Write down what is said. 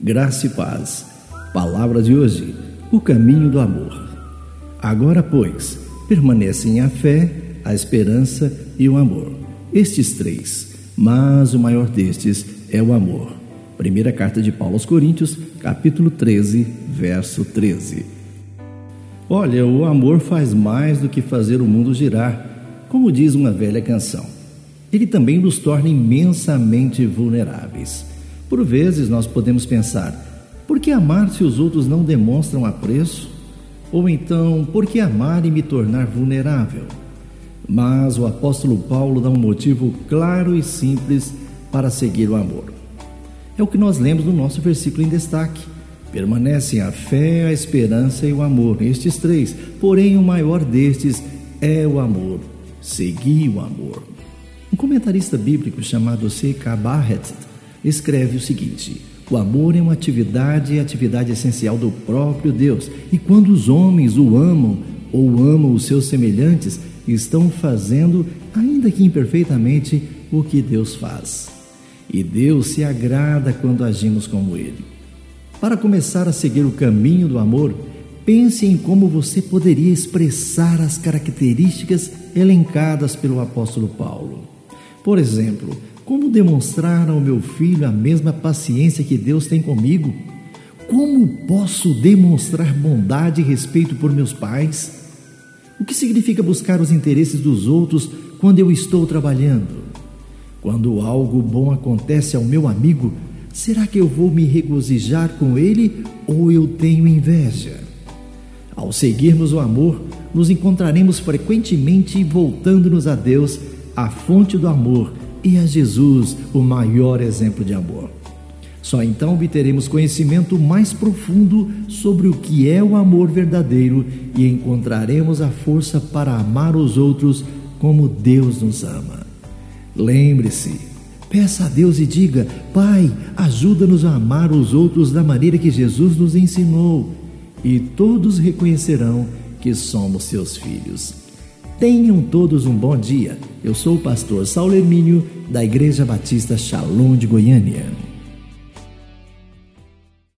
Graça e paz. Palavra de hoje: o caminho do amor. Agora, pois, permanecem a fé, a esperança e o amor. Estes três, mas o maior destes é o amor. Primeira carta de Paulo aos Coríntios, capítulo 13, verso 13. Olha, o amor faz mais do que fazer o mundo girar, como diz uma velha canção. Ele também nos torna imensamente vulneráveis. Por vezes nós podemos pensar: por que amar se os outros não demonstram apreço? Ou então, por que amar e me tornar vulnerável? Mas o apóstolo Paulo dá um motivo claro e simples para seguir o amor. É o que nós lemos no nosso versículo em destaque. Permanecem a fé, a esperança e o amor, estes três, porém o maior destes é o amor. Segui o amor. Um comentarista bíblico chamado C.K. Barrett escreve o seguinte: O amor é uma atividade, atividade essencial do próprio Deus, e quando os homens o amam ou amam os seus semelhantes, estão fazendo, ainda que imperfeitamente, o que Deus faz. E Deus se agrada quando agimos como Ele. Para começar a seguir o caminho do amor, pense em como você poderia expressar as características elencadas pelo apóstolo Paulo. Por exemplo, como demonstrar ao meu filho a mesma paciência que Deus tem comigo? Como posso demonstrar bondade e respeito por meus pais? O que significa buscar os interesses dos outros quando eu estou trabalhando? Quando algo bom acontece ao meu amigo, será que eu vou me regozijar com ele ou eu tenho inveja? Ao seguirmos o amor, nos encontraremos frequentemente voltando-nos a Deus, a fonte do amor e a Jesus, o maior exemplo de amor. Só então obteremos conhecimento mais profundo sobre o que é o amor verdadeiro e encontraremos a força para amar os outros como Deus nos ama. Lembre-se, peça a Deus e diga: Pai, ajuda-nos a amar os outros da maneira que Jesus nos ensinou, e todos reconhecerão que somos seus filhos. Tenham todos um bom dia. Eu sou o pastor Saulo Hermínio, da Igreja Batista Shalom de Goiânia.